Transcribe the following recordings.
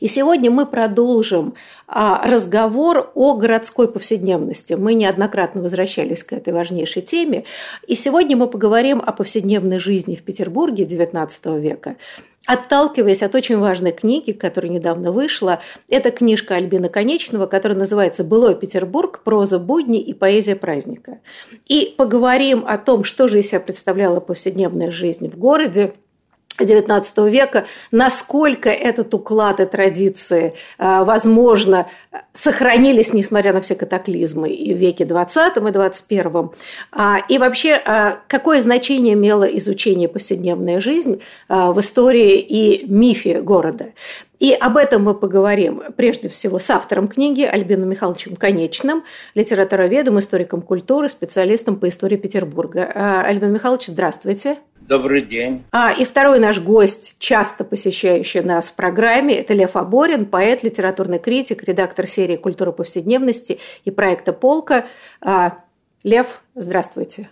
И сегодня мы продолжим а, разговор о городской повседневности. Мы неоднократно возвращались к этой важнейшей теме. И сегодня мы поговорим о повседневной жизни в Петербурге XIX века, отталкиваясь от очень важной книги, которая недавно вышла. Это книжка Альбина Конечного, которая называется «Былой Петербург. Проза будни и поэзия праздника». И поговорим о том, что же из себя представляла повседневная жизнь в городе – XIX века, насколько этот уклад и традиции, э, возможно, сохранились, несмотря на все катаклизмы и в веке XX и XXI. А, и вообще, а, какое значение имело изучение повседневной жизни а, в истории и мифе города. И об этом мы поговорим прежде всего с автором книги Альбином Михайловичем Конечным, литературоведом, историком культуры, специалистом по истории Петербурга. Альбин Михайлович, здравствуйте. Добрый день. А, и второй наш гость, часто посещающий нас в программе, это Лев Аборин, поэт, литературный критик, редактор серии «Культура повседневности» и проекта «Полка». А, Лев, здравствуйте.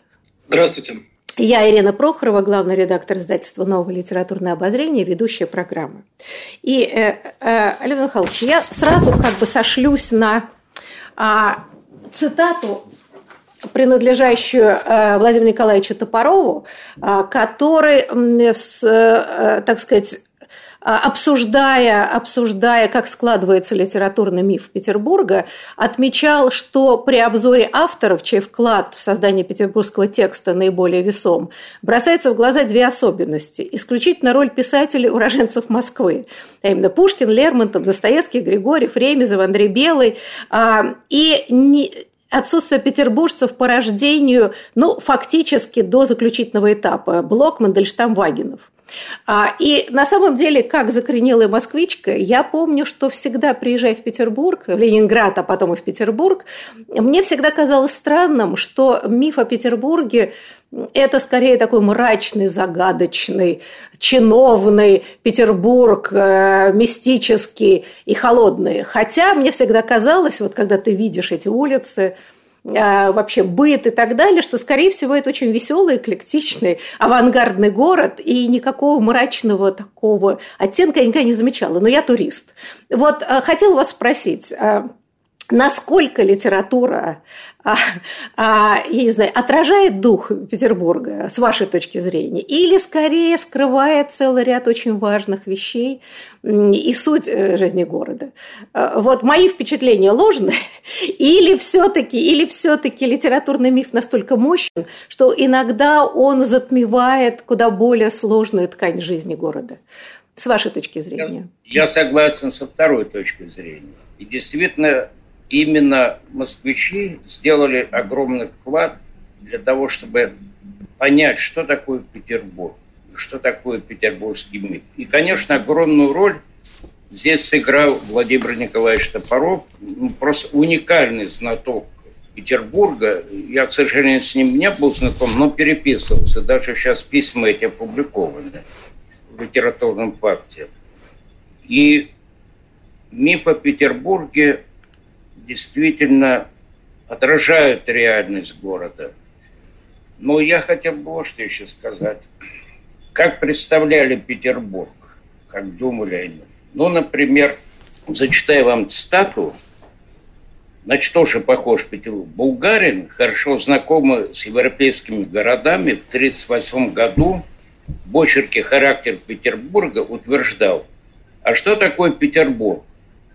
Здравствуйте. Я Ирина Прохорова, главный редактор издательства «Новое литературное обозрение», ведущая программы. И, э, э, Олег Михайлович, я сразу как бы сошлюсь на э, цитату принадлежащую э, Владимиру Николаевичу Топорову, э, который, э, так сказать, обсуждая, обсуждая, как складывается литературный миф Петербурга, отмечал, что при обзоре авторов, чей вклад в создание петербургского текста наиболее весом, бросается в глаза две особенности. Исключительно роль писателей уроженцев Москвы, а именно Пушкин, Лермонтов, Достоевский, Григорьев, Ремезов, Андрей Белый. И отсутствие петербуржцев по рождению, ну, фактически до заключительного этапа. Блок, Мандельштам, Вагинов. А, и на самом деле, как закоренелая москвичка, я помню, что всегда приезжая в Петербург, в Ленинград, а потом и в Петербург, мне всегда казалось странным, что миф о Петербурге это скорее такой мрачный, загадочный, чиновный Петербург, э, мистический и холодный. Хотя мне всегда казалось, вот когда ты видишь эти улицы, вообще быт и так далее, что, скорее всего, это очень веселый, эклектичный, авангардный город, и никакого мрачного такого оттенка я никогда не замечала. Но я турист. Вот э, хотела вас спросить, насколько литература, а, а, я не знаю, отражает дух Петербурга с вашей точки зрения, или скорее скрывает целый ряд очень важных вещей и суть э, жизни города. А, вот мои впечатления ложные, или все-таки, или все-таки литературный миф настолько мощен, что иногда он затмевает куда более сложную ткань жизни города. С вашей точки зрения. Я, я согласен со второй точки зрения. И действительно, именно москвичи сделали огромный вклад для того, чтобы понять, что такое Петербург, что такое петербургский миф. И, конечно, огромную роль здесь сыграл Владимир Николаевич Топоров, ну, просто уникальный знаток Петербурга. Я, к сожалению, с ним не был знаком, но переписывался. Даже сейчас письма эти опубликованы в литературном факте. И миф о Петербурге действительно отражают реальность города. Но я хотел бы вот что еще сказать. Как представляли Петербург, как думали они. Ну, например, зачитаю вам цитату, Значит, тоже похож Петербург. Булгарин, хорошо знакомый с европейскими городами, в 1938 году в очерке «Характер Петербурга» утверждал, а что такое Петербург?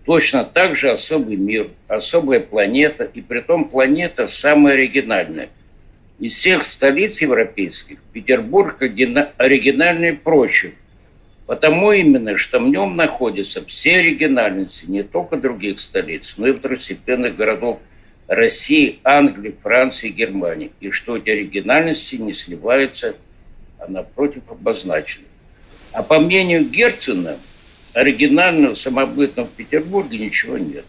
Точно так же особый мир, особая планета, и при том планета самая оригинальная. Из всех столиц европейских Петербург оригинальнее прочих, потому именно, что в нем находятся все оригинальности не только других столиц, но и второстепенных городов России, Англии, Франции, Германии, и что эти оригинальности не сливаются, а напротив обозначены. А по мнению Герцена, оригинального самобытного в Петербурге ничего нет.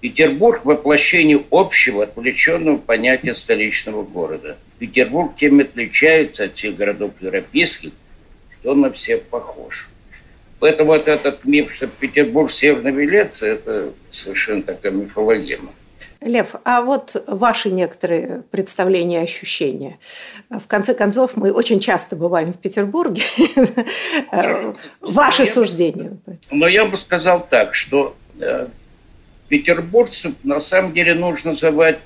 Петербург – воплощение общего, отвлеченного понятия столичного города. Петербург тем отличается от всех городов европейских, что он на всех похож. Поэтому вот этот миф, что Петербург – Северная Венеция, это совершенно такая мифологема. Лев, а вот ваши некоторые представления, ощущения. В конце концов, мы очень часто бываем в Петербурге. Ваши суждения. Но я бы сказал так, что э, петербургцев на самом деле нужно называть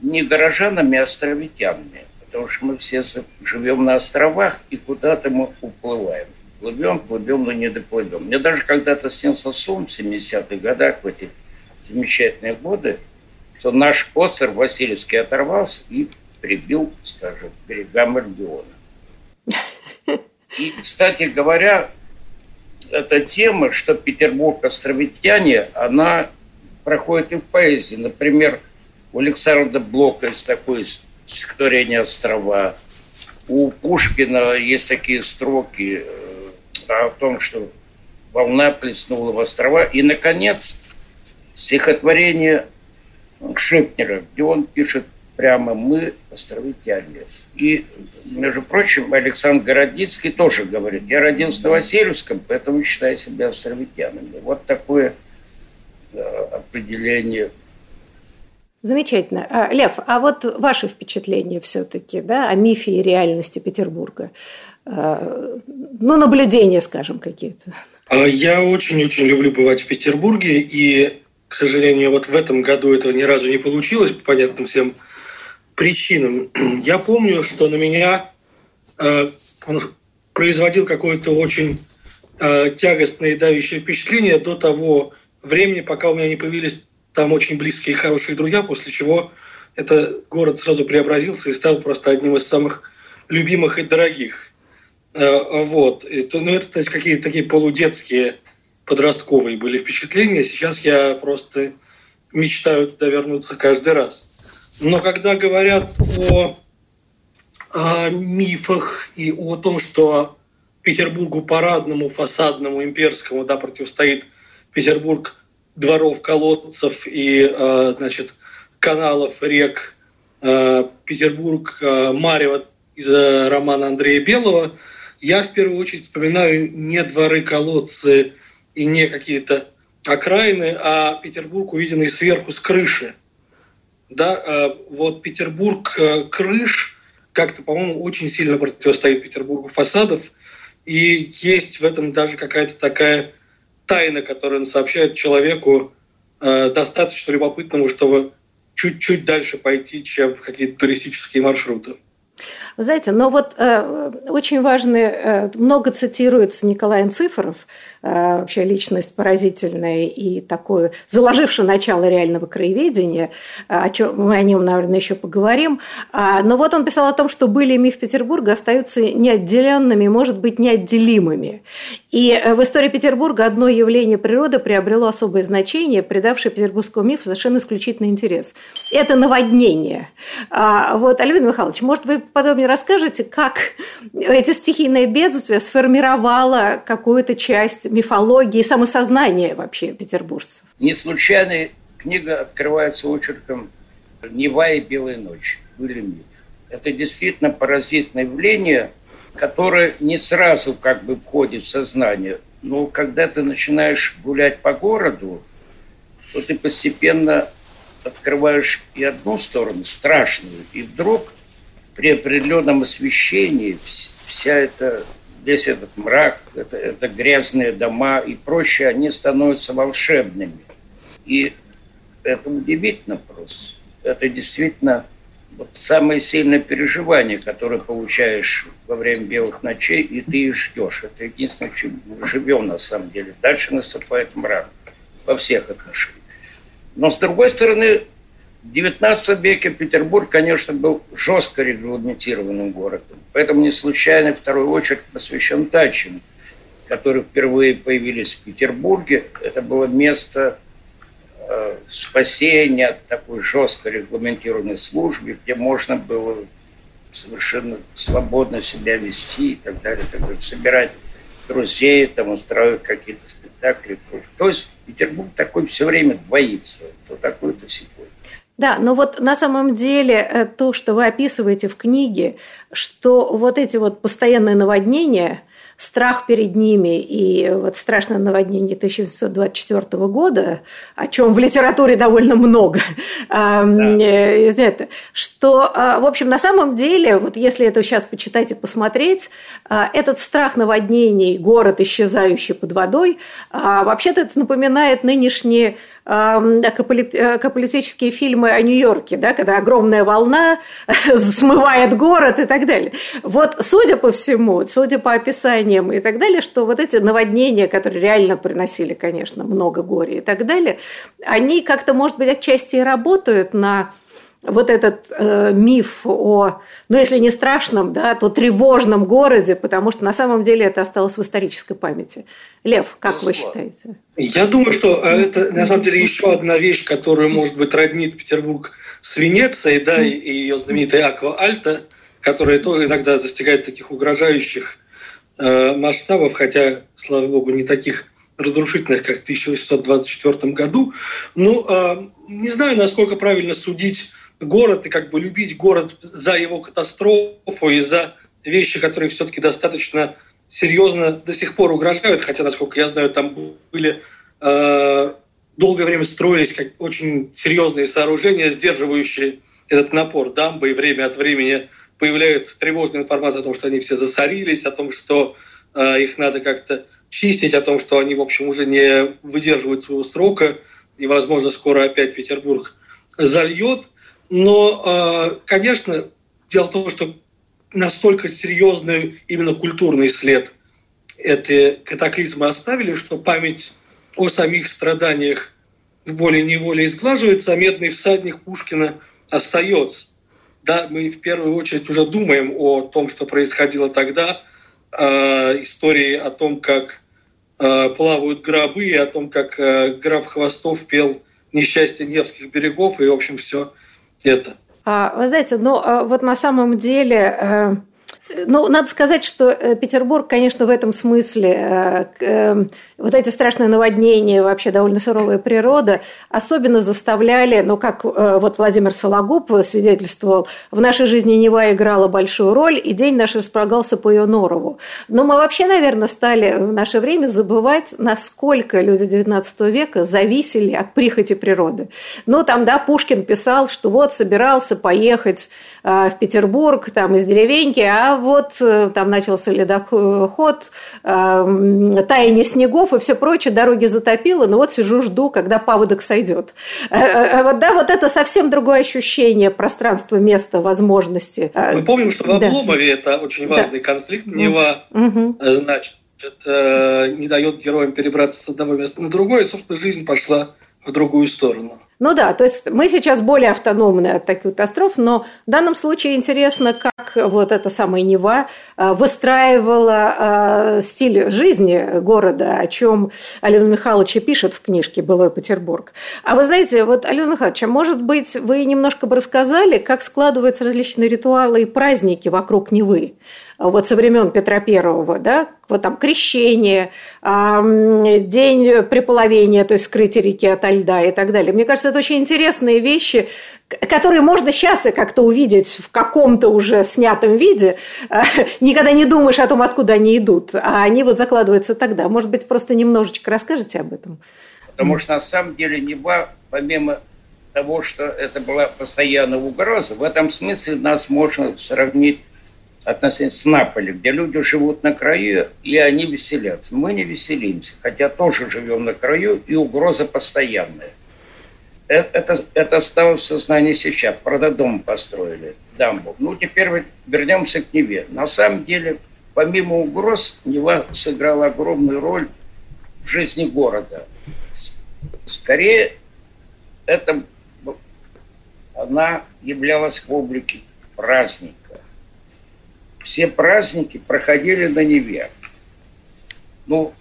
не горожанами, а островитянами. Потому что мы все живем на островах и куда-то мы уплываем. Плывем, плывем, но не доплывем. Мне даже когда-то снился сон в 70-х годах, в эти замечательные годы, что наш остров Васильевский оторвался и прибил, скажем, к берегам Альбиона. И, кстати говоря, эта тема, что Петербург островитяне, она проходит и в поэзии. Например, у Александра Блока есть такое стихотворение «Острова». У Пушкина есть такие строки э, о том, что волна плеснула в острова. И, наконец, стихотворение Шепнера, где он пишет прямо «мы островитяне». И, между прочим, Александр Городицкий тоже говорит, я родился на Васильевском, поэтому считаю себя островитянами. Вот такое э, определение Замечательно. А, Лев, а вот ваши впечатления все-таки да, о мифе и реальности Петербурга? А, ну, наблюдения, скажем, какие-то. А, я очень-очень люблю бывать в Петербурге, и к сожалению, вот в этом году этого ни разу не получилось по понятным всем причинам. Я помню, что на меня э, он производил какое-то очень э, тягостное и давящее впечатление до того времени, пока у меня не появились там очень близкие и хорошие друзья, после чего этот город сразу преобразился и стал просто одним из самых любимых и дорогих. Э, вот. Ну, это то есть, какие-то такие полудетские подростковые были впечатления. Сейчас я просто мечтаю туда вернуться каждый раз. Но когда говорят о, о мифах и о том, что Петербургу парадному, фасадному, имперскому да, противостоит Петербург дворов, колодцев и э, значит, каналов, рек, э, Петербург, э, Марева из романа Андрея Белого, я в первую очередь вспоминаю не дворы, колодцы и не какие-то окраины, а Петербург, увиденный сверху с крыши. Да, э, вот Петербург э, крыш как-то, по-моему, очень сильно противостоит Петербургу фасадов, и есть в этом даже какая-то такая тайна, которая он сообщает человеку э, достаточно любопытному, чтобы чуть-чуть дальше пойти, чем в какие-то туристические маршруты. Знаете, но вот э, очень важный, э, много цитируется Николай Анцифоров, э, вообще личность поразительная и такое, заложившая начало реального краеведения, э, о чем мы о нем, наверное, еще поговорим. А, но вот он писал о том, что были миф Петербурга остаются неотделенными, может быть, неотделимыми. И э, в истории Петербурга одно явление природы приобрело особое значение, придавшее петербургскому мифу совершенно исключительный интерес. Это наводнение. А, вот, Альвин Михайлович, может, вы подробнее расскажете, как эти стихийные бедствия сформировало какую-то часть мифологии и самосознания вообще петербуржцев? Не случайно книга открывается очерком «Нева и белая ночь». Это действительно паразитное явление, которое не сразу как бы входит в сознание. Но когда ты начинаешь гулять по городу, то ты постепенно открываешь и одну сторону, страшную, и вдруг при определенном освещении вся эта, весь этот мрак, это, это грязные дома и прочее, они становятся волшебными. И это удивительно просто. Это действительно вот самое сильное переживание, которое получаешь во время белых ночей, и ты их ждешь. Это единственное, чем мы живем на самом деле. Дальше наступает мрак. во всех отношениях. Но, с другой стороны, в XIX веке Петербург, конечно, был жестко регламентированным городом. Поэтому не случайно, в вторую очередь, посвящен дачам, которые впервые появились в Петербурге. Это было место э, спасения от такой жестко регламентированной службы, где можно было совершенно свободно себя вести и так далее, так далее собирать друзей, там, устраивать какие-то спектакли. То есть Петербург такой все время двоится, то такой, то секой. Да, но вот на самом деле э, то, что вы описываете в книге, что вот эти вот постоянные наводнения, страх перед ними и вот страшное наводнение 1924 года, о чем в литературе довольно много, да. это, что, а, в общем, на самом деле, вот если это сейчас почитать и посмотреть, а, этот страх наводнений, город, исчезающий под водой, а, вообще-то это напоминает нынешние политические фильмы о Нью-Йорке, да, когда огромная волна смывает город и так далее. Вот, судя по всему, судя по описаниям и так далее, что вот эти наводнения, которые реально приносили, конечно, много горя и так далее, они как-то, может быть, отчасти и работают на вот этот э, миф о, ну если не страшном, да, то тревожном городе, потому что на самом деле это осталось в исторической памяти. Лев, как ну, вы считаете? Я думаю, что э, это на самом деле еще одна вещь, которая, может быть, роднит Петербург с Венецией, да, и ее знаменитая Аква Альта, которая тоже иногда достигает таких угрожающих э, масштабов, хотя, слава богу, не таких разрушительных, как в 1824 году. Ну, э, не знаю, насколько правильно судить город и как бы любить город за его катастрофу и за вещи, которые все-таки достаточно серьезно до сих пор угрожают, хотя, насколько я знаю, там были э, долгое время строились как очень серьезные сооружения, сдерживающие этот напор дамбы, и время от времени появляется тревожная информация о том, что они все засорились, о том, что э, их надо как-то чистить, о том, что они, в общем, уже не выдерживают своего срока, и, возможно, скоро опять Петербург зальет. Но, э, конечно, дело в том, что настолько серьезный именно культурный след эти катаклизмы оставили, что память о самих страданиях волей-неволей сглаживается, а медный всадник Пушкина остается. Да, мы в первую очередь уже думаем о том, что происходило тогда, э, истории о том, как э, плавают гробы, и о том, как э, граф Хвостов пел «Несчастье Невских берегов», и, в общем, все это. А, вы знаете, ну а вот на самом деле э, ну, надо сказать, что э, Петербург, конечно, в этом смысле, э, э, вот эти страшные наводнения, вообще довольно суровая природа, особенно заставляли, ну, как вот Владимир Сологуб свидетельствовал, в нашей жизни Нева играла большую роль, и день наш располагался по ее норову. Но мы вообще, наверное, стали в наше время забывать, насколько люди XIX века зависели от прихоти природы. Ну, там, да, Пушкин писал, что вот собирался поехать в Петербург, там, из деревеньки, а вот э, там начался ледоход, э, таяние снегов и все прочее, дороги затопило, но вот сижу, жду, когда паводок сойдет. Э, вот, да, вот это совсем другое ощущение пространства, места, возможности. Мы помним, что в Обломове да. это очень важный да. конфликт. Нева, угу. значит, не дает героям перебраться с одного места на другое, и, собственно, жизнь пошла в другую сторону. Ну да, то есть мы сейчас более автономны от таких катастроф, но в данном случае интересно, как вот эта самая Нева э, выстраивала э, стиль жизни города, о чем Алена Михайлович пишет в книжке «Былой Петербург». А вы знаете, вот, Алена Михайлович, может быть, вы немножко бы рассказали, как складываются различные ритуалы и праздники вокруг Невы? Вот со времен Петра Первого, да, вот там крещение, день преполовения, то есть скрытие реки от льда и так далее. Мне кажется, это очень интересные вещи, которые можно сейчас и как-то увидеть в каком-то уже снятом виде. Никогда не думаешь о том, откуда они идут, а они вот закладываются тогда. Может быть, просто немножечко расскажете об этом? Потому что на самом деле Нева, помимо того, что это была постоянная угроза, в этом смысле нас можно сравнить относительно с Наполи, где люди живут на краю, и они веселятся. Мы не веселимся, хотя тоже живем на краю, и угроза постоянная. Это, это, это осталось в сознании сейчас. Правда, дом построили, дамбу. Ну, теперь вернемся к Неве. На самом деле, помимо угроз, Нева сыграла огромную роль в жизни города. Скорее, это она являлась в облике праздника. Все праздники проходили на Неве. Ну,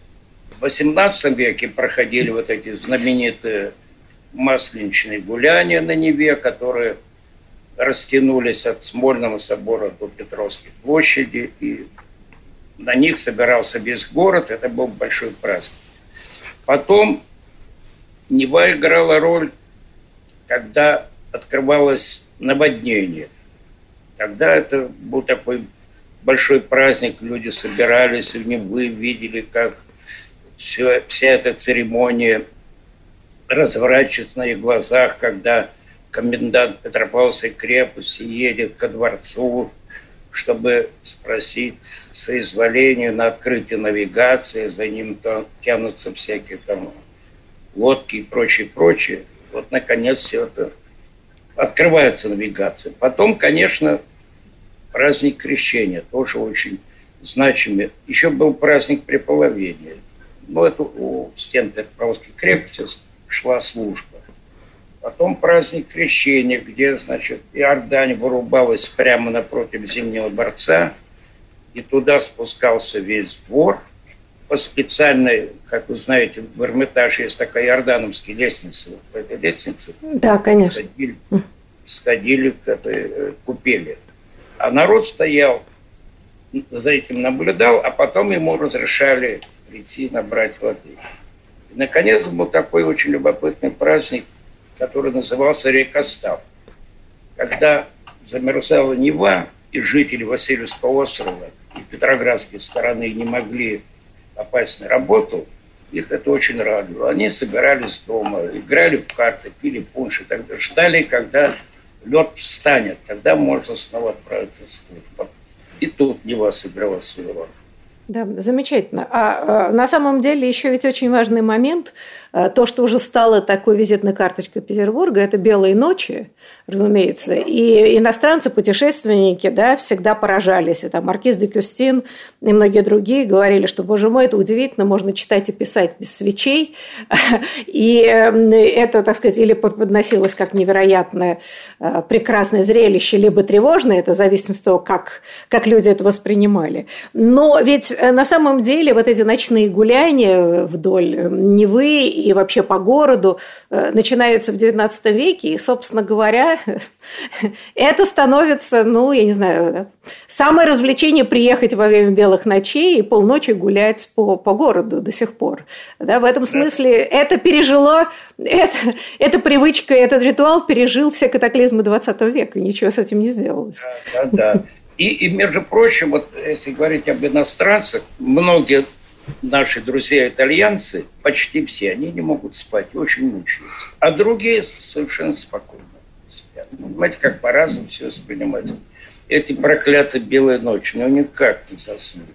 в XVIII веке проходили вот эти знаменитые масленичные гуляния на Неве, которые растянулись от Смольного собора до Петровской площади, и на них собирался весь город, это был большой праздник. Потом Нева играла роль, когда открывалось наводнение. Тогда это был такой большой праздник, люди собирались в Невы, видели, как все, вся эта церемония разворачивается на их глазах, когда комендант Петропавловской крепости едет ко дворцу, чтобы спросить соизволение на открытие навигации, за ним там тянутся всякие там лодки и прочее, прочее. Вот, наконец, все это открывается навигация. Потом, конечно, праздник крещения, тоже очень значимый. Еще был праздник преполовения. Но это у стен Петропавловской крепости шла служба. Потом праздник крещения, где, значит, Иордань вырубалась прямо напротив Зимнего дворца, и туда спускался весь двор по специальной, как вы знаете, в Эрмитаже есть такая иордановская лестница. По этой лестнице да, конечно. Сходили, сходили к этой э, купели. А народ стоял, за этим наблюдал, а потом ему разрешали прийти набрать воды. И, наконец, был такой очень любопытный праздник – который назывался Рекостав. Когда замерзала Нева, и жители Васильевского острова и Петроградской стороны не могли попасть на работу, их это очень радовало. Они собирались дома, играли в карты, пили пунш и тогда ждали, когда лед встанет, тогда можно снова отправиться в службу. И тут Нева сыграла свою. Да, замечательно. А, а на самом деле еще ведь очень важный момент – Э, то, что уже стало такой визитной карточкой Петербурга, это белые ночи, разумеется. И иностранцы, путешественники, да, всегда поражались. Это Маркиз де Кюстин и многие другие говорили, что, боже мой, это удивительно, можно читать и писать без свечей. И эм, это, так сказать, или подносилось как невероятное э, прекрасное зрелище, либо тревожное, это зависит от того, как, как люди это воспринимали. Но ведь э, на самом деле вот эти ночные гуляния вдоль Невы и вообще по городу э, начинается в XIX веке, и, собственно говоря, это становится, ну, я не знаю, да, самое развлечение приехать во время белых ночей и полночи гулять по, по городу до сих пор. Да, в этом смысле это пережило, это, эта привычка, этот ритуал пережил все катаклизмы XX века, ничего с этим не сделалось. Да, да, да. И, и, между прочим, вот если говорить об иностранцах, многие наши друзья-итальянцы, почти все, они не могут спать, очень мучаются. А другие совершенно спокойно спят. Ну, понимаете, как по-разному все воспринимать. Эти проклятые белые ночи, ну никак не заснуть.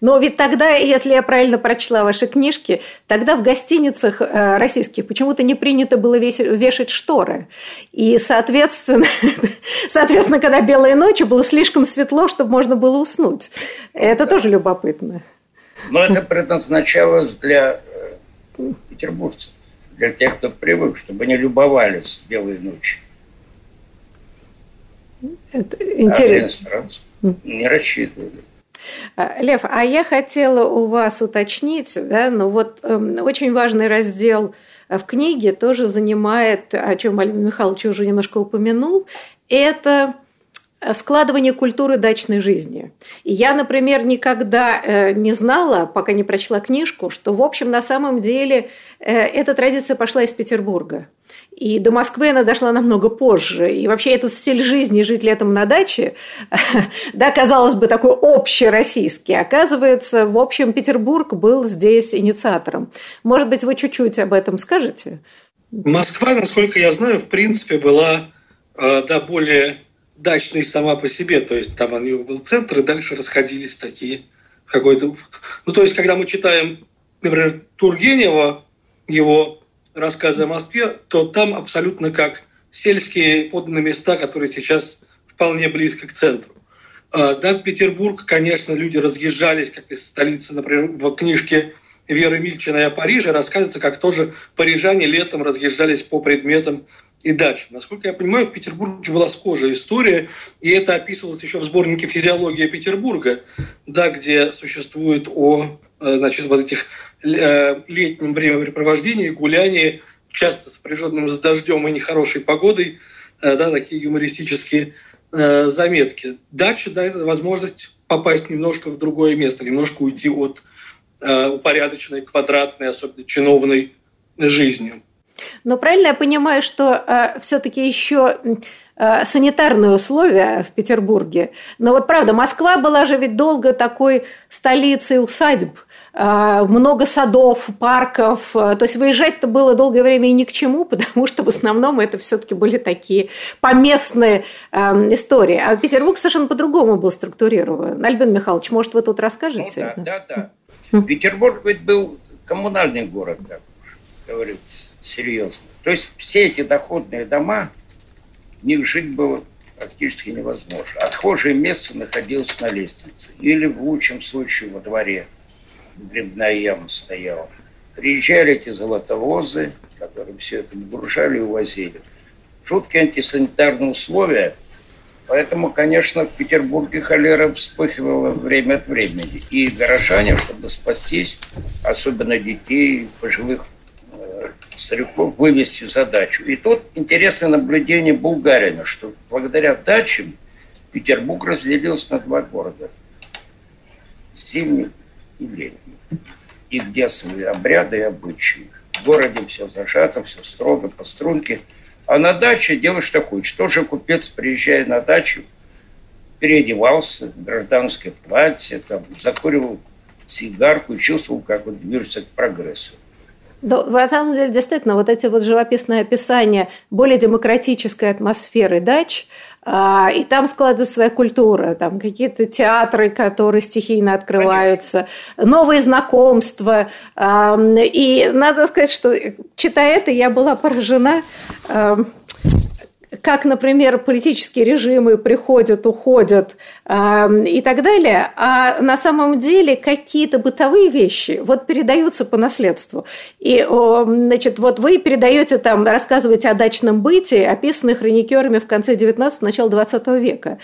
Но ведь тогда, если я правильно прочла ваши книжки, тогда в гостиницах э, российских почему-то не принято было вешать шторы. И, соответственно, соответственно, когда белые ночи, было слишком светло, чтобы можно было уснуть. Это да. тоже любопытно. Но это предназначалось для э, петербуржцев, для тех, кто привык, чтобы они любовались белой ночью. Это интересно. А не рассчитывали. А, Лев, а я хотела у вас уточнить, да, ну вот э, очень важный раздел в книге тоже занимает, о чем Алина Михайлович уже немножко упомянул, это складывание культуры дачной жизни. И я, например, никогда э, не знала, пока не прочла книжку, что, в общем, на самом деле э, эта традиция пошла из Петербурга. И до Москвы она дошла намного позже. И вообще этот стиль жизни, жить летом на даче, да, казалось бы, такой общероссийский. Оказывается, в общем, Петербург был здесь инициатором. Может быть, вы чуть-чуть об этом скажете? Москва, насколько я знаю, в принципе, была э, да, более дачный сама по себе, то есть там у него был центр, и дальше расходились такие какой-то... Ну, то есть, когда мы читаем, например, Тургенева, его рассказы о Москве, то там абсолютно как сельские подданные места, которые сейчас вполне близко к центру. А, да, Петербург, конечно, люди разъезжались, как из столицы, например, в книжке Веры Мильчиной о Париже рассказывается, как тоже парижане летом разъезжались по предметам и дачам. Насколько я понимаю, в Петербурге была схожая история, и это описывалось еще в сборнике «Физиология Петербурга», да, где существует о э, значит, вот этих э, летнем времяпрепровождении, гулянии, часто сопряженным с дождем и нехорошей погодой, э, да, такие юмористические заметки. Дача дает возможность попасть немножко в другое место, немножко уйти от упорядоченной, квадратной, особенно чиновной жизни. Но правильно я понимаю, что э, все-таки еще э, санитарные условия в Петербурге. Но вот правда, Москва была же ведь долго такой столицей усадьб, э, много садов, парков. То есть выезжать-то было долгое время и ни к чему, потому что в основном это все-таки были такие поместные э, истории. А Петербург совершенно по-другому был структурирован. Альбин Михайлович, может, вы тут расскажете? Ну, да, да, да. Петербург ведь был коммунальный город, так говорится серьезно. То есть все эти доходные дома, в них жить было практически невозможно. Отхожее место находилось на лестнице или в лучшем случае во дворе. Грибная яма стояла. Приезжали эти золотовозы, которые все это нагружали и увозили. Жуткие антисанитарные условия. Поэтому, конечно, в Петербурге холера вспыхивала время от времени. И горожане, чтобы спастись, особенно детей, пожилых стариков вывести задачу. И тут интересное наблюдение Булгарина, что благодаря дачам Петербург разделился на два города. Зимний и летний. И где свои обряды и обычаи. В городе все зажато, все строго, по струнке. А на даче делаешь что хочешь. Тоже купец, приезжая на дачу, переодевался в гражданское платье, там, закуривал сигарку и чувствовал, как вот движется к прогрессу. Да, на самом деле, действительно, вот эти вот живописные описания более демократической атмосферы дач, а, и там складывается своя культура, там какие-то театры, которые стихийно открываются, Конечно. новые знакомства. И надо сказать, что читая это, я была поражена как, например, политические режимы приходят, уходят э, и так далее, а на самом деле какие-то бытовые вещи вот передаются по наследству. И, о, значит, вот вы передаете там, рассказываете о дачном быте, описанных хроникерами в конце 19 начала 20 века.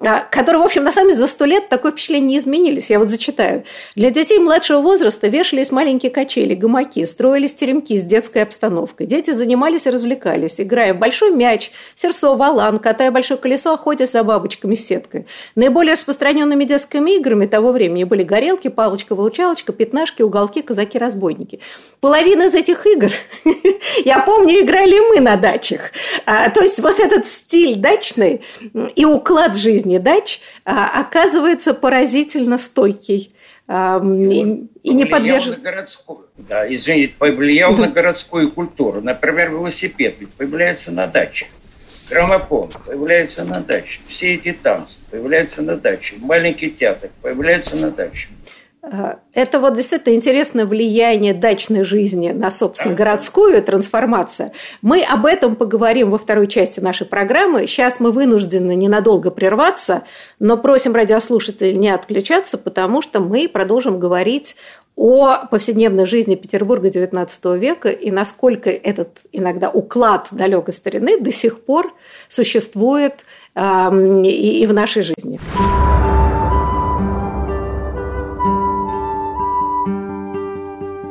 А, которые, в общем, на самом деле за сто лет такое впечатление не изменились. Я вот зачитаю. Для детей младшего возраста вешались маленькие качели, гамаки, строились теремки с детской обстановкой. Дети занимались и развлекались, играя в большой мяч, серсо, валан, катая большое колесо, охотясь за бабочками с сеткой. Наиболее распространенными детскими играми того времени были горелки, палочка-выручалочка, пятнашки, уголки, казаки-разбойники. Половина из этих игр, я помню, играли мы на дачах. А, то есть вот этот стиль дачный и уклад жизни жизни дач а, оказывается поразительно стойкий. И, и не подвержен... городскую, да, извините, повлиял да. на городскую культуру. Например, велосипед ведь появляется на даче. Граммофон появляется на даче. Все эти танцы появляются на даче. Маленький театр появляется на даче. Э, это вот действительно интересное влияние дачной жизни на, собственно, городскую трансформацию. Мы об этом поговорим во второй части нашей программы. Сейчас мы вынуждены ненадолго прерваться, но просим радиослушателей не отключаться, потому что мы продолжим говорить о повседневной жизни Петербурга XIX века и насколько этот иногда уклад далекой старины до сих пор существует э, и, и в нашей жизни.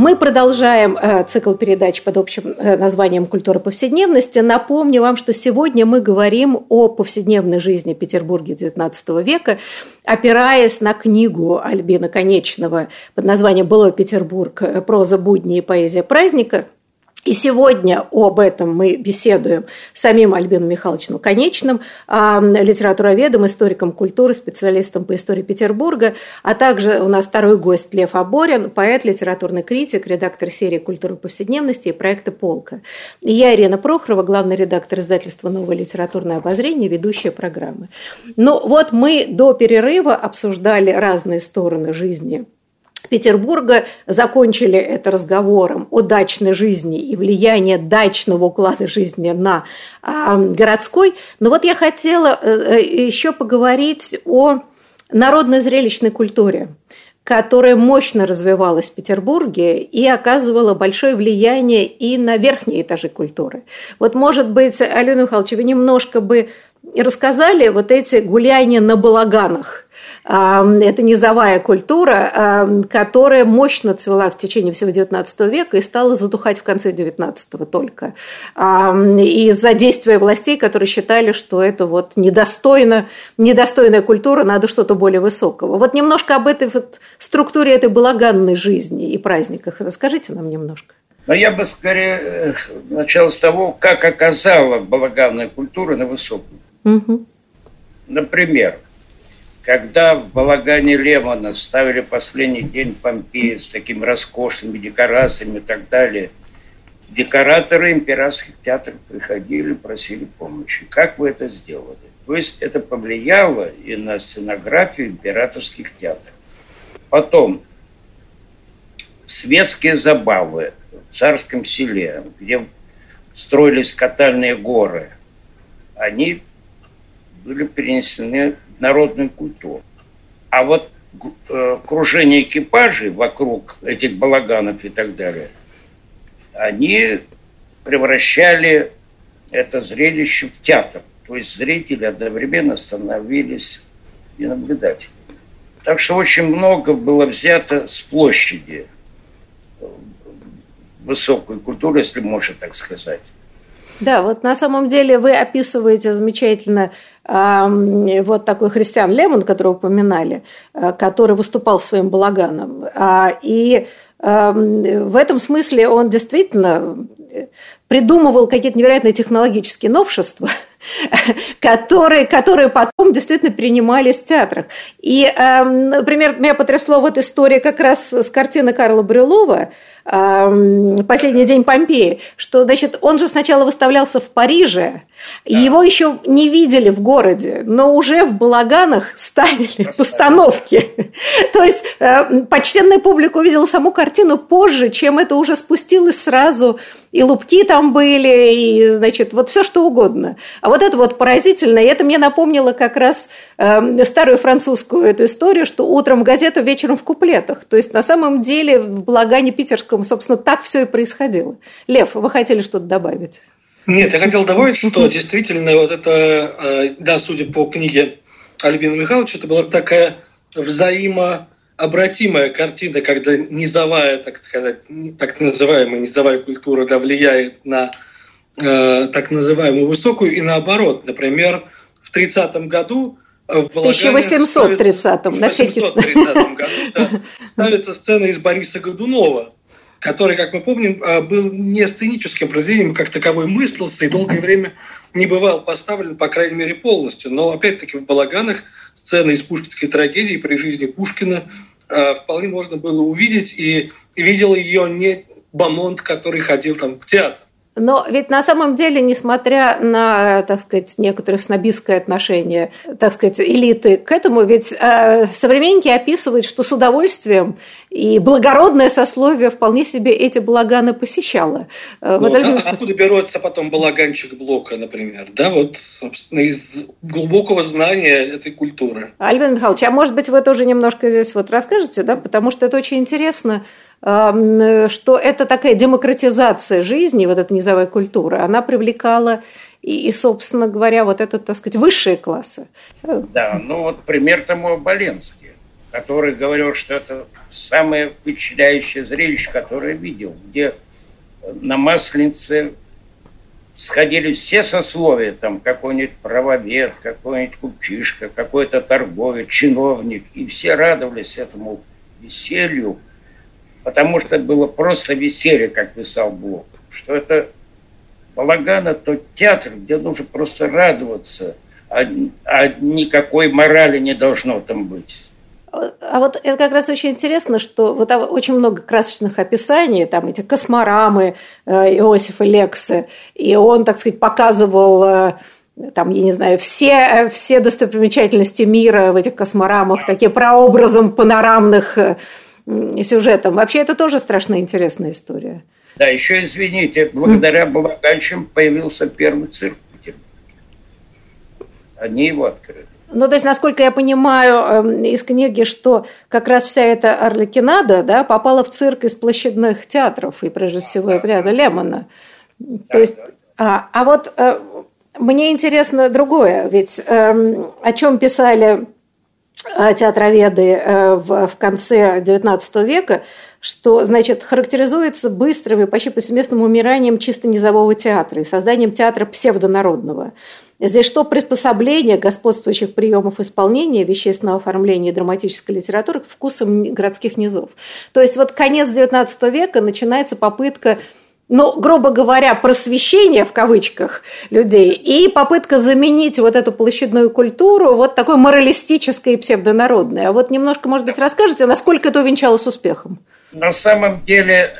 Мы продолжаем э, цикл передач под общим э, названием «Культура повседневности». Напомню вам, что сегодня мы говорим о повседневной жизни Петербурге XIX века, опираясь на книгу Альбина Конечного под названием «Былой Петербург. Проза будни и поэзия праздника», и сегодня об этом мы беседуем с самим Альбином Михайловичем Конечным, литературоведом, историком культуры, специалистом по истории Петербурга, а также у нас второй гость Лев Аборин, поэт, литературный критик, редактор серии «Культура повседневности» и проекта «Полка». И я, Ирина Прохорова, главный редактор издательства «Новое литературное обозрение», ведущая программы. Ну вот мы до перерыва обсуждали разные стороны жизни Петербурга закончили это разговором о дачной жизни и влиянии дачного уклада жизни на а, городской. Но вот я хотела э, еще поговорить о народной зрелищной культуре которая мощно развивалась в Петербурге и оказывала большое влияние и на верхние этажи культуры. Вот, может быть, Алена Михайлович, вы немножко бы рассказали вот эти гуляния на балаганах – это низовая культура, которая мощно цвела в течение всего XIX века и стала затухать в конце XIX только. Из-за действия властей, которые считали, что это вот недостойно, недостойная культура, надо что-то более высокого. Вот немножко об этой вот структуре этой балаганной жизни и праздниках расскажите нам немножко. Но я бы скорее э, начал с того, как оказала балаганная культура на высокую. Угу. Например, когда в балагане Лемона ставили последний день Помпеи с такими роскошными декорациями и так далее, декораторы императорских театров приходили, просили помощи. Как вы это сделали? То есть это повлияло и на сценографию императорских театров. Потом светские забавы в царском селе, где строились катальные горы, они были перенесены народную культуру. А вот э, кружение экипажей вокруг этих балаганов и так далее, они превращали это зрелище в театр. То есть зрители одновременно становились и наблюдателями. Так что очень много было взято с площади высокой культуры, если можно так сказать. Да, вот на самом деле вы описываете замечательно э, вот такой христиан Лемон, которого упоминали, э, который выступал своим балаганом. Э, и э, в этом смысле он действительно придумывал какие-то невероятные технологические новшества, которые, которые потом действительно принимались в театрах. И, э, например, меня потрясло вот история как раз с картины Карла Брюлова «Последний день Помпеи», что, значит, он же сначала выставлялся в Париже, да. его еще не видели в городе, но уже в балаганах ставили постановки. То есть э, почтенная публика увидела саму картину позже, чем это уже спустилось сразу и лупки там были, и, значит, вот все что угодно. А вот это вот поразительно, и это мне напомнило как раз э, старую французскую эту историю, что утром газета, вечером в куплетах. То есть, на самом деле, в Благане Питерском, собственно, так все и происходило. Лев, вы хотели что-то добавить? Нет, я хотел добавить, что действительно вот это, э, да, судя по книге Альбина Михайловича, это была такая взаимо обратимая картина, когда низовая, так сказать, так называемая низовая культура да, влияет на э, так называемую высокую и наоборот. Например, в 30-м году в 1830-м, на всякий году да, ставится сцена из Бориса Годунова, который, как мы помним, э, был не сценическим произведением, как таковой мыслился и долгое время не бывал поставлен, по крайней мере, полностью. Но, опять-таки, в балаганах сцены из пушкинской трагедии при жизни Пушкина э, вполне можно было увидеть, и видел ее не Бамонт, который ходил там в театр. Но ведь на самом деле, несмотря на, так сказать, некоторое снобистское отношение, так сказать, элиты к этому, ведь э, современники описывают, что с удовольствием и благородное сословие вполне себе эти балаганы посещало. Э, ну, вот, да, откуда берется потом балаганчик Блока, например? Да, вот, собственно, из глубокого знания этой культуры. Альбин Михайлович, а может быть, вы тоже немножко здесь вот расскажете, да, потому что это очень интересно, что это такая демократизация жизни, вот эта низовая культура, она привлекала и, и, собственно говоря, вот это, так сказать, высшие классы. Да, ну вот пример тому Оболенский, который говорил, что это самое впечатляющее зрелище, которое видел, где на Масленице сходили все сословия, там какой-нибудь правовед, какой-нибудь купчишка, какой-то торговец, чиновник, и все радовались этому веселью, потому что было просто веселье, как писал Блок, что это балагана, то театр, где нужно просто радоваться, а, а никакой морали не должно там быть. А вот это как раз очень интересно, что вот очень много красочных описаний, там эти косморамы э, Иосифа Лекса, и он, так сказать, показывал э, там, я не знаю, все, все достопримечательности мира в этих косморамах, такие прообразом панорамных сюжетом. Вообще это тоже страшно интересная история. Да, еще извините, благодаря Балаганчам появился первый цирк в Петербурге. Они его открыли. Ну, то есть, насколько я понимаю эм, из книги, что как раз вся эта Орликинада да, попала в цирк из площадных театров, и прежде всего и ряда Лемона. Да, то есть, да. А, а вот э, мне интересно другое, ведь э, о чем писали театроведы э, в конце XIX века, что, значит, характеризуется быстрым и почти повсеместным умиранием чисто низового театра и созданием театра псевдонародного. Здесь что приспособление господствующих приемов исполнения вещественного оформления и драматической литературы к вкусам городских низов. То есть вот конец XIX века начинается попытка ну, грубо говоря, просвещение в кавычках людей и попытка заменить вот эту площадную культуру вот такой моралистической и псевдонародной. А вот немножко, может быть, расскажете, насколько это увенчалось успехом? На самом деле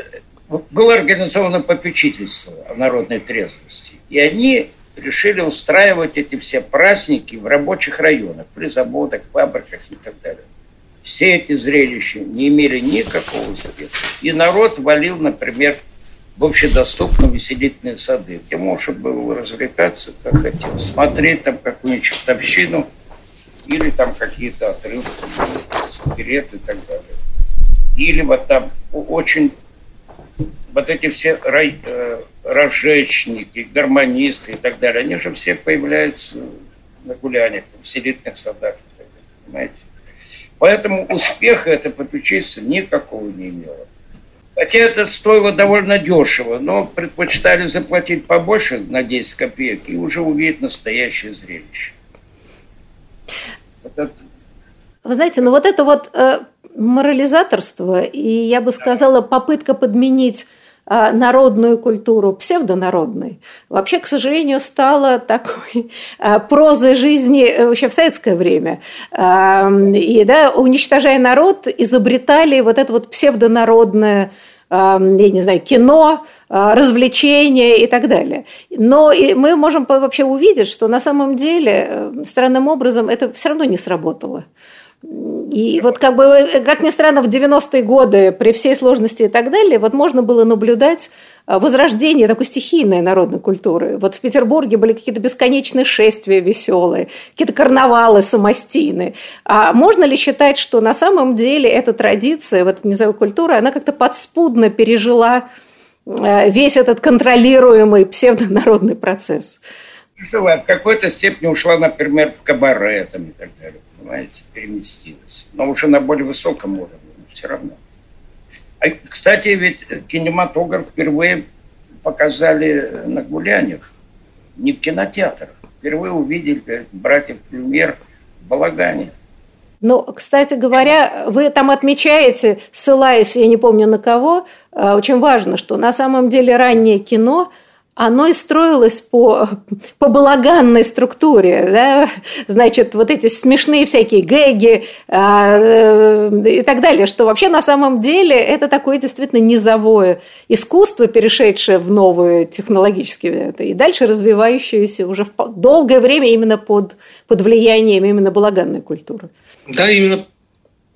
было организовано попечительство о народной трезвости. И они решили устраивать эти все праздники в рабочих районах, при заводах, фабриках и так далее. Все эти зрелища не имели никакого успеха. И народ валил, например, в общедоступные веселительные сады, где можно было развлекаться, как хотел, смотреть там какую-нибудь чертовщину или там какие-то отрывки, скелеты и так далее. Или вот там очень вот эти все рай, э, разжечники, гармонисты и так далее, они же все появляются на гуляниях, в селитных садах, понимаете. Поэтому успеха это попечительство никакого не имело. Хотя это стоило довольно дешево, но предпочитали заплатить побольше на 10 копеек и уже увидеть настоящее зрелище. Вот Вы знаете, ну вот это вот э, морализаторство, и я бы сказала, попытка подменить а, народную культуру псевдонародной, вообще, к сожалению, стала такой а, прозой жизни э, вообще в советское время. А, и, да, уничтожая народ, изобретали вот это вот псевдонародное я не знаю, кино, развлечения и так далее. Но мы можем вообще увидеть, что на самом деле э, странным образом это все равно не сработало. И вот как бы, э, как ни странно, в 90-е годы при всей сложности и так далее, вот можно было наблюдать а, возрождение такой стихийной народной культуры. Вот в Петербурге были какие-то бесконечные шествия веселые, какие-то карнавалы самостийные. А можно ли считать, что на самом деле эта традиция, вот низовая культура, она как-то подспудно пережила э, весь этот контролируемый псевдонародный процесс? В какой-то степени ушла, например, в кабаре там, и так далее понимаете, переместилась. Но уже на более высоком уровне, все равно. А, кстати, ведь кинематограф впервые показали на гуляниях, не в кинотеатрах. Впервые увидели братьев Люмьер в Балагане. Ну, кстати говоря, вы там отмечаете, ссылаясь, я не помню на кого, а, очень важно, что на самом деле раннее кино – оно и строилось по, по балаганной структуре, да? значит, вот эти смешные всякие гэги э, и так далее, что вообще на самом деле это такое действительно низовое искусство, перешедшее в новые технологические, и дальше развивающееся уже в долгое время именно под, под влиянием именно балаганной культуры. Да, именно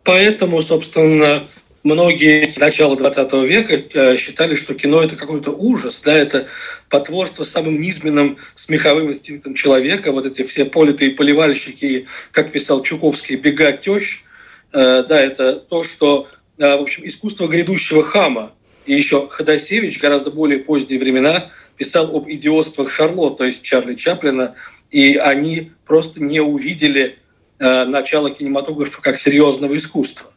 поэтому, собственно, многие начала 20 века э, считали, что кино это какой-то ужас, да, это потворство самым низменным смеховым инстинктом человека, вот эти все политые поливальщики, как писал Чуковский, бега тещ, э, да, это то, что, э, в общем, искусство грядущего хама. И еще Ходосевич, гораздо более поздние времена, писал об идиотствах Шарлот, то есть Чарли Чаплина, и они просто не увидели начало кинематографа как серьезного искусства.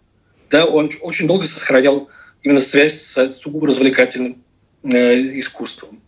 Да, он очень долго сохранял именно связь с сугубо развлекательным э, искусством.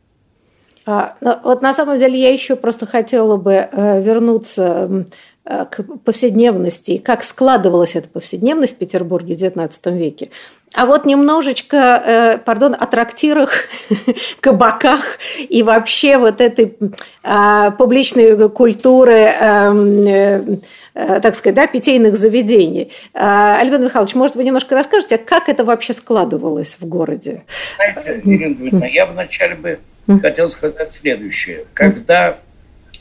А, вот на самом деле я еще просто хотела бы э, вернуться к повседневности и как складывалась эта повседневность в Петербурге в XIX веке. А вот немножечко, э, пардон, о трактирах, кабаках и вообще вот этой а, публичной культуры эм, так сказать, да, питейных заведений. А, Альбин Михайлович, может, вы немножко расскажете, как это вообще складывалось в городе? Знаете, Ирина Дмитриевна, я вначале бы хотел сказать следующее. Когда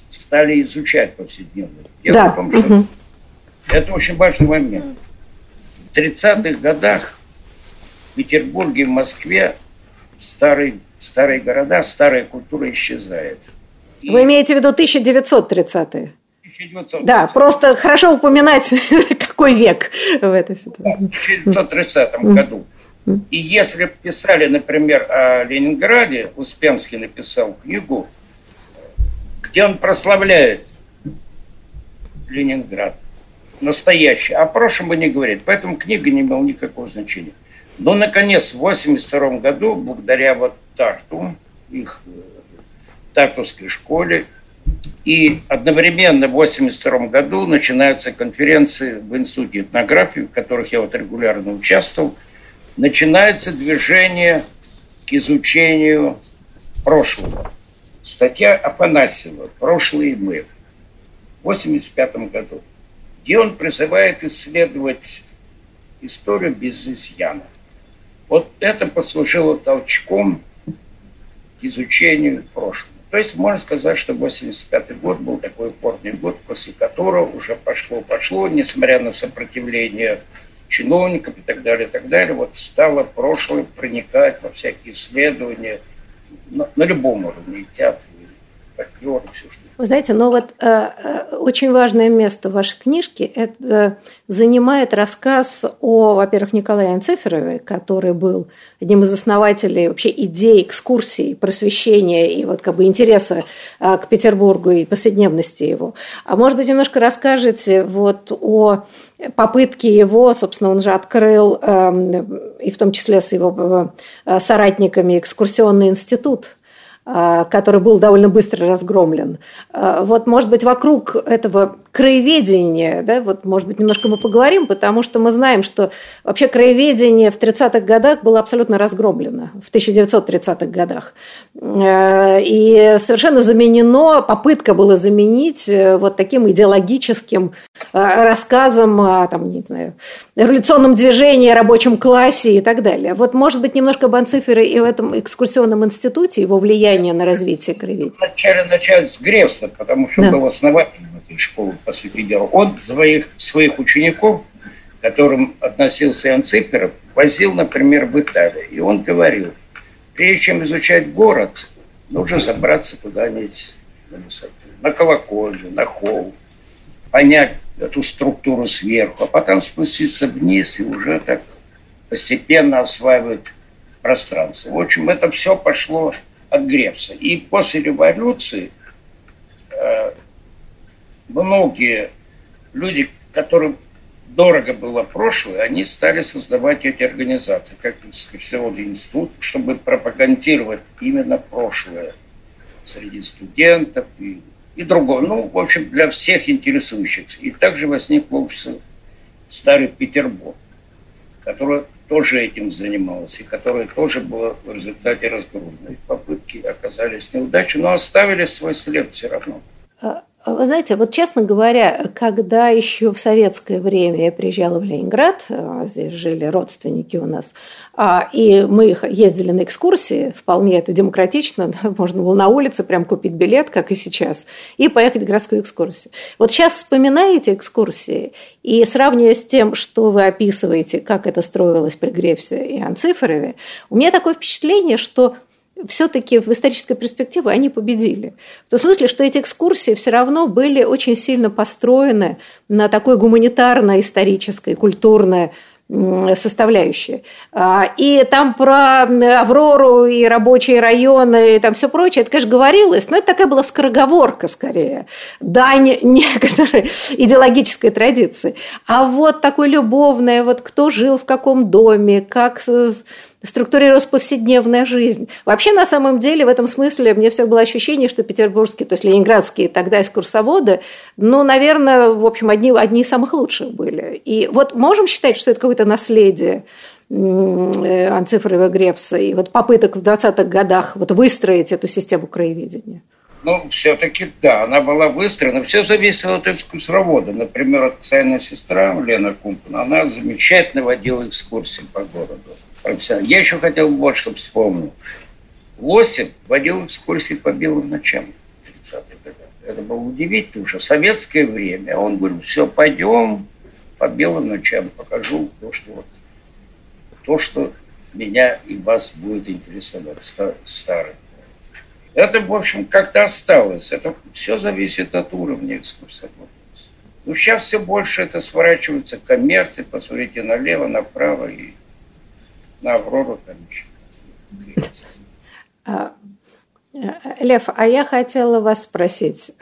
стали изучать повседневность, дело да. в том, что это очень важный момент. В 30-х годах Петербурге, в Москве старые, старые города, старая культура исчезает. Вы имеете в виду 1930-е? 1930. Да, просто хорошо упоминать, какой век в этой ситуации. в 1930 году. И если писали, например, о Ленинграде, Успенский написал книгу, где он прославляет Ленинград, настоящий, о прошлом бы не говорит. Поэтому книга не имела никакого значения. Но, наконец, в 1982 году, благодаря вот Тарту, их э, Тартовской школе, и одновременно в 1982 году начинаются конференции в Институте этнографии, в которых я вот регулярно участвовал. Начинается движение к изучению прошлого. Статья Афанасьева «Прошлые мы» в 1985 году, где он призывает исследовать историю без изъяна. Вот это послужило толчком к изучению прошлого. То есть можно сказать, что 85 год был такой упорный год, после которого уже пошло-пошло, несмотря на сопротивление чиновников и так далее, и так далее, вот стало прошлое проникать во всякие исследования на, на любом уровне, и театр, и фольклор, все, что вы знаете, но вот э, э, очень важное место в вашей книжке это занимает рассказ о, во-первых, Николае Анциферове, который был одним из основателей вообще идеи экскурсии, просвещения и вот как бы интереса э, к Петербургу и повседневности его. А может быть, немножко расскажете вот о попытке его, собственно, он же открыл, э, и в том числе с его э, соратниками, экскурсионный институт – который был довольно быстро разгромлен. А, вот, может быть, вокруг этого краеведения, да, вот, может быть, немножко мы поговорим, потому что мы знаем, что вообще краеведение в 30-х годах было абсолютно разгромлено, в 1930-х годах. А, и совершенно заменено, попытка была заменить э, вот таким идеологическим рассказом о, там, не знаю, революционном движении, рабочем классе и так далее. Вот, может быть, немножко Банцифера и в этом экскурсионном институте, его влияние на развитие краеведения? Вначале начать с Гревса, потому что да. был основателем этой школы, по сути дела. Он своих, своих учеников, к которым относился Иоанн Циферов, возил, например, в Италию. И он говорил, прежде чем изучать город, нужно забраться куда-нибудь на высоту, на колокольню, на холм, понять эту структуру сверху, а потом спуститься вниз и уже так постепенно осваивать пространство. В общем, это все пошло от Гребса. И после революции э, многие люди, которым дорого было прошлое, они стали создавать эти организации, как экскурсионный институт, чтобы пропагандировать именно прошлое среди студентов и, и другого. Ну, в общем, для всех интересующихся. И также возник общество Старый Петербург, который тоже этим занималась, и которая тоже была в результате разгромной. Попытки оказались неудачей, но оставили свой след все равно. А, вы знаете, вот честно говоря, когда еще в советское время я приезжала в Ленинград, а, здесь жили родственники у нас, а, и мы ездили на экскурсии, вполне это демократично, можно было на улице прям купить билет, как и сейчас, и поехать в городскую экскурсию. Вот сейчас вспоминаете экскурсии и сравнивая с тем, что вы описываете, как это строилось при Грефсе и Анциферове, у меня такое впечатление, что все-таки в исторической перспективе они победили. В том смысле, что эти экскурсии все равно были очень сильно построены на такой гуманитарно-исторической, культурной составляющие. А, и там про Аврору и рабочие районы и там все прочее, это, конечно, говорилось, но это такая была скороговорка скорее, дань некоторой идеологической традиции. А вот такое любовное, вот кто жил в каком доме, как структурировалась повседневная жизнь. Вообще, на самом деле, в этом смысле мне всегда было ощущение, что петербургские, то есть ленинградские тогда экскурсоводы, ну, наверное, в общем, одни, одни из самых лучших были. И вот можем считать, что это какое-то наследие э, Анцифрова Гревса и вот попыток в 20-х годах вот выстроить эту систему краеведения? Ну, все-таки да, она была выстроена. Все зависело от экскурсовода. Например, от Ксайна сестра Лена Кумпана, она замечательно водила экскурсии по городу профессионально. Я еще хотел вот что вспомнил. Лосев водил экскурсии по белым ночам в 30-х годах. Это было удивительно, уже советское время. Он говорил, все, пойдем по белым ночам, покажу то, что вот, то, что меня и вас будет интересовать старый. Это, в общем, как-то осталось. Это все зависит от уровня экскурсовода. Ну, сейчас все больше это сворачивается к коммерции. Посмотрите налево, направо и на Аврору там еще. А, э, Лев, а я хотела вас спросить.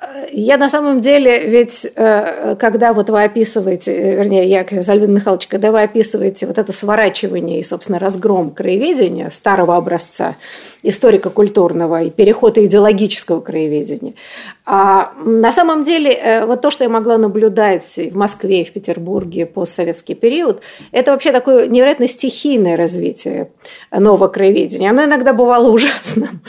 Э, я на самом деле, ведь э, когда вот вы описываете, вернее, я, Альбин Михайлович, когда вы описываете вот это сворачивание и, собственно, разгром краеведения старого образца, историко-культурного и переход идеологического краеведения. А на самом деле, э, вот то, что я могла наблюдать в Москве и в Петербурге постсоветский период, это вообще такое невероятно стихийное развитие нового краеведения. Оно иногда бывало ужасным,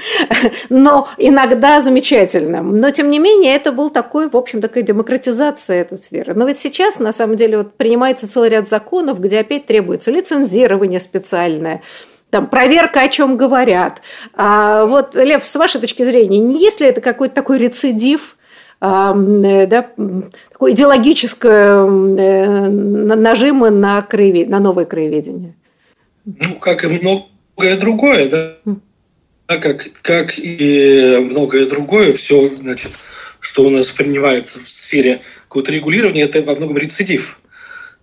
но иногда замечательным. Но, тем не менее, это был такой, в общем, такая демократизация этой сферы. Но ведь сейчас, на самом деле, вот принимается целый ряд законов, где опять требуется лицензирование специальное, там, проверка, о чем говорят. А вот, Лев, с вашей точки зрения, не есть ли это какой-то такой рецидив, а, да, такое идеологическое э, нажимы на, краевед... на новое краеведение? Ну, как и многое другое, да. А как, как и многое другое, все, значит, что у нас принимается в сфере какого-то регулирования, это во многом рецидив.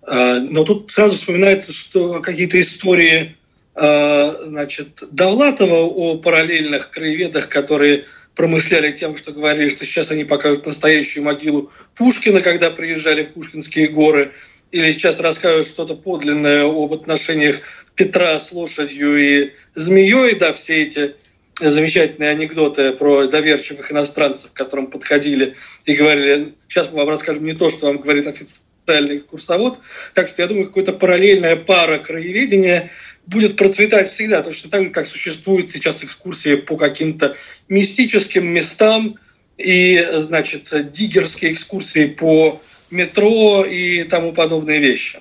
А, но тут сразу вспоминается, что какие-то истории Э, значит, Довлатова о параллельных краеведах, которые промышляли тем, что говорили, что сейчас они покажут настоящую могилу Пушкина, когда приезжали в Пушкинские горы, или сейчас расскажут что-то подлинное об отношениях Петра с лошадью и змеей, да, все эти замечательные анекдоты про доверчивых иностранцев, к которым подходили и говорили, сейчас мы вам расскажем не то, что вам говорит официальный курсовод. Так что я думаю, какая-то параллельная пара краеведения – будет процветать всегда, точно так же, как существуют сейчас экскурсии по каким-то мистическим местам и, значит, диггерские экскурсии по метро и тому подобные вещи.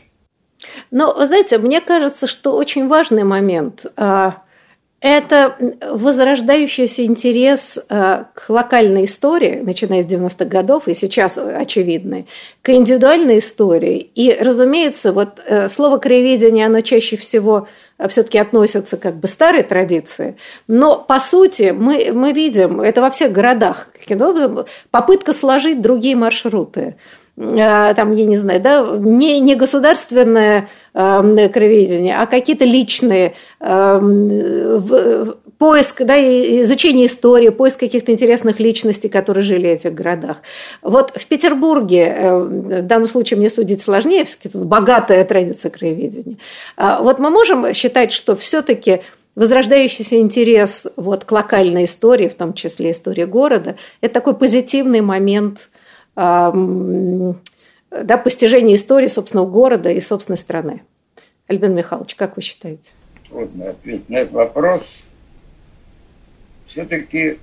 Но, знаете, мне кажется, что очень важный момент а, – это возрождающийся интерес а, к локальной истории, начиная с 90-х годов и сейчас очевидный, к индивидуальной истории. И, разумеется, вот э, слово «краеведение», оно чаще всего – все-таки относятся как бы старой традиции, но по сути мы, мы видим, это во всех городах, каким образом, попытка сложить другие маршруты э, там, я не знаю, да, не, не государственное э, кроведение, а какие-то личные э, поиск, да, изучение истории, поиск каких-то интересных личностей, которые жили в этих городах. Вот в Петербурге, э, в данном случае мне судить сложнее, все-таки тут богатая традиция краеведения. А вот мы можем считать, что все-таки возрождающийся интерес вот к локальной истории, в том числе истории города, это такой позитивный момент да, постижения истории собственного города и собственной страны. Альбин Михайлович, как вы считаете? Трудно ответить на этот вопрос все-таки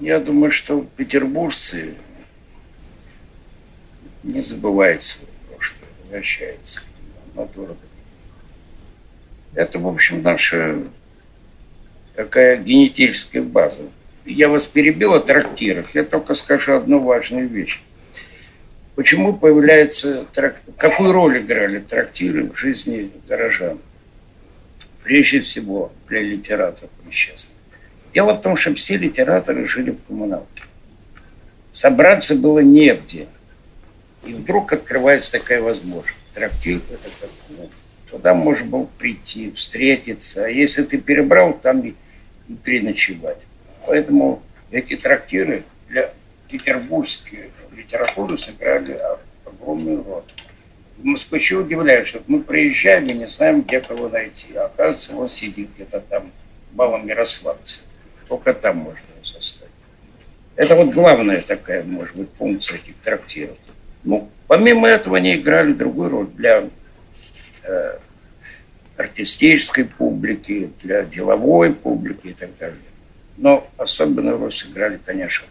я думаю, что петербуржцы не забывают свое прошлое, возвращаются к натуре. Это, в общем, наша такая генетическая база. Я вас перебил о трактирах. Я только скажу одну важную вещь. Почему появляется трактир? Какую роль играли трактиры в жизни горожан? Прежде всего для литераторов несчастных. Дело в том, что все литераторы жили в коммуналке. Собраться было негде. И вдруг открывается такая возможность. Трактир – это как. Туда можно было прийти, встретиться. А если ты перебрал, там и переночевать. Поэтому эти трактиры для петербургской литературы сыграли огромную роль. Москвичи удивляют, что мы приезжаем и не знаем, где кого найти. А оказывается, он сидит где-то там, балом Ярославца. Только там можно составить. Это вот главная такая, может быть, функция этих трактиров. Ну, помимо этого они играли другую роль для э, артистической публики, для деловой публики и так далее. Но особенную роль сыграли, конечно,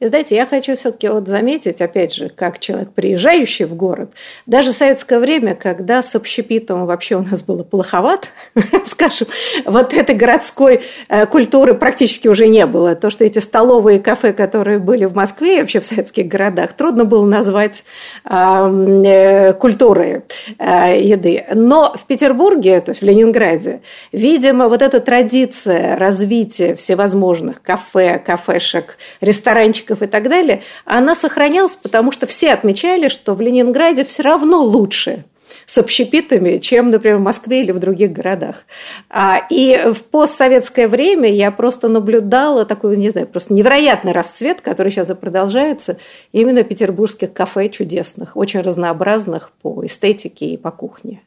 И знаете, я хочу все-таки вот заметить, опять же, как человек, приезжающий в город, даже в советское время, когда с общепитом вообще у нас было плоховато, скажем, вот этой городской э, культуры практически уже не было. То, что эти столовые кафе, которые были в Москве и вообще в советских городах, трудно было назвать э, культурой э, еды. Но в Петербурге, то есть в Ленинграде, видимо, вот эта традиция развития всевозможных кафе, кафешек, ресторанчиков и так далее, она сохранялась, потому что все отмечали, что в Ленинграде все равно лучше с общепитами, чем, например, в Москве или в других городах. А, и в постсоветское время я просто наблюдала такой, не знаю, просто невероятный расцвет, который сейчас и продолжается, именно петербургских кафе чудесных, очень разнообразных по эстетике и по кухне.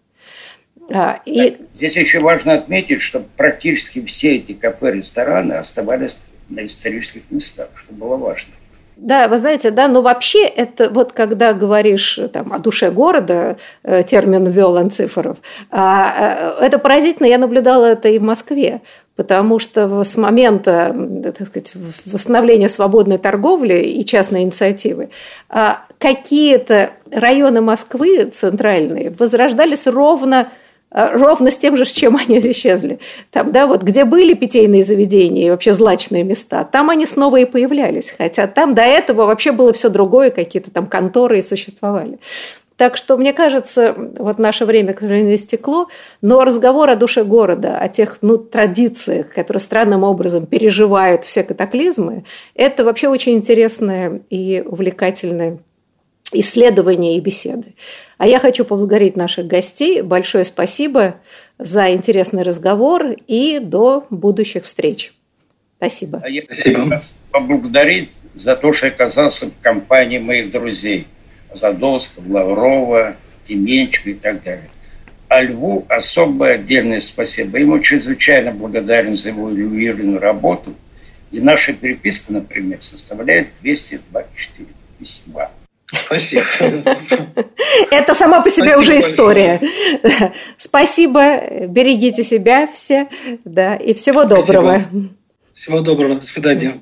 А, и... Здесь еще важно отметить, что практически все эти кафе, рестораны оставались на исторических местах, что было важно. Да, вы знаете, да, но вообще это вот когда говоришь там, о душе города, э, термин ввел Анцифоров, а, э, это поразительно, я наблюдала это и в Москве, потому что с момента так сказать, восстановления свободной торговли и частной инициативы а, какие-то районы Москвы центральные возрождались ровно Э, ровно с тем же, с чем они исчезли. Там, да, вот где были питейные заведения и вообще злачные места, там они снова и появлялись. Хотя там до этого вообще было все другое, какие-то там конторы и существовали. Так что, мне кажется, вот наше время, к сожалению, истекло, но разговор о душе города, о тех ну, традициях, которые странным образом переживают все катаклизмы, это вообще очень интересное и увлекательное исследования и беседы. А я хочу поблагодарить наших гостей. Большое спасибо за интересный разговор и до будущих встреч. Спасибо. А я хочу вас поблагодарить за то, что оказался в компании моих друзей. Задолского, Лаврова, Тименчика и так далее. А Льву особое отдельное спасибо. Ему чрезвычайно благодарен за его уверенную работу. И наша переписка, например, составляет 224 письма. Спасибо. Это сама по себе Спасибо уже история. Большое. Спасибо, берегите себя все, да, и всего доброго. Спасибо. Всего доброго, до свидания.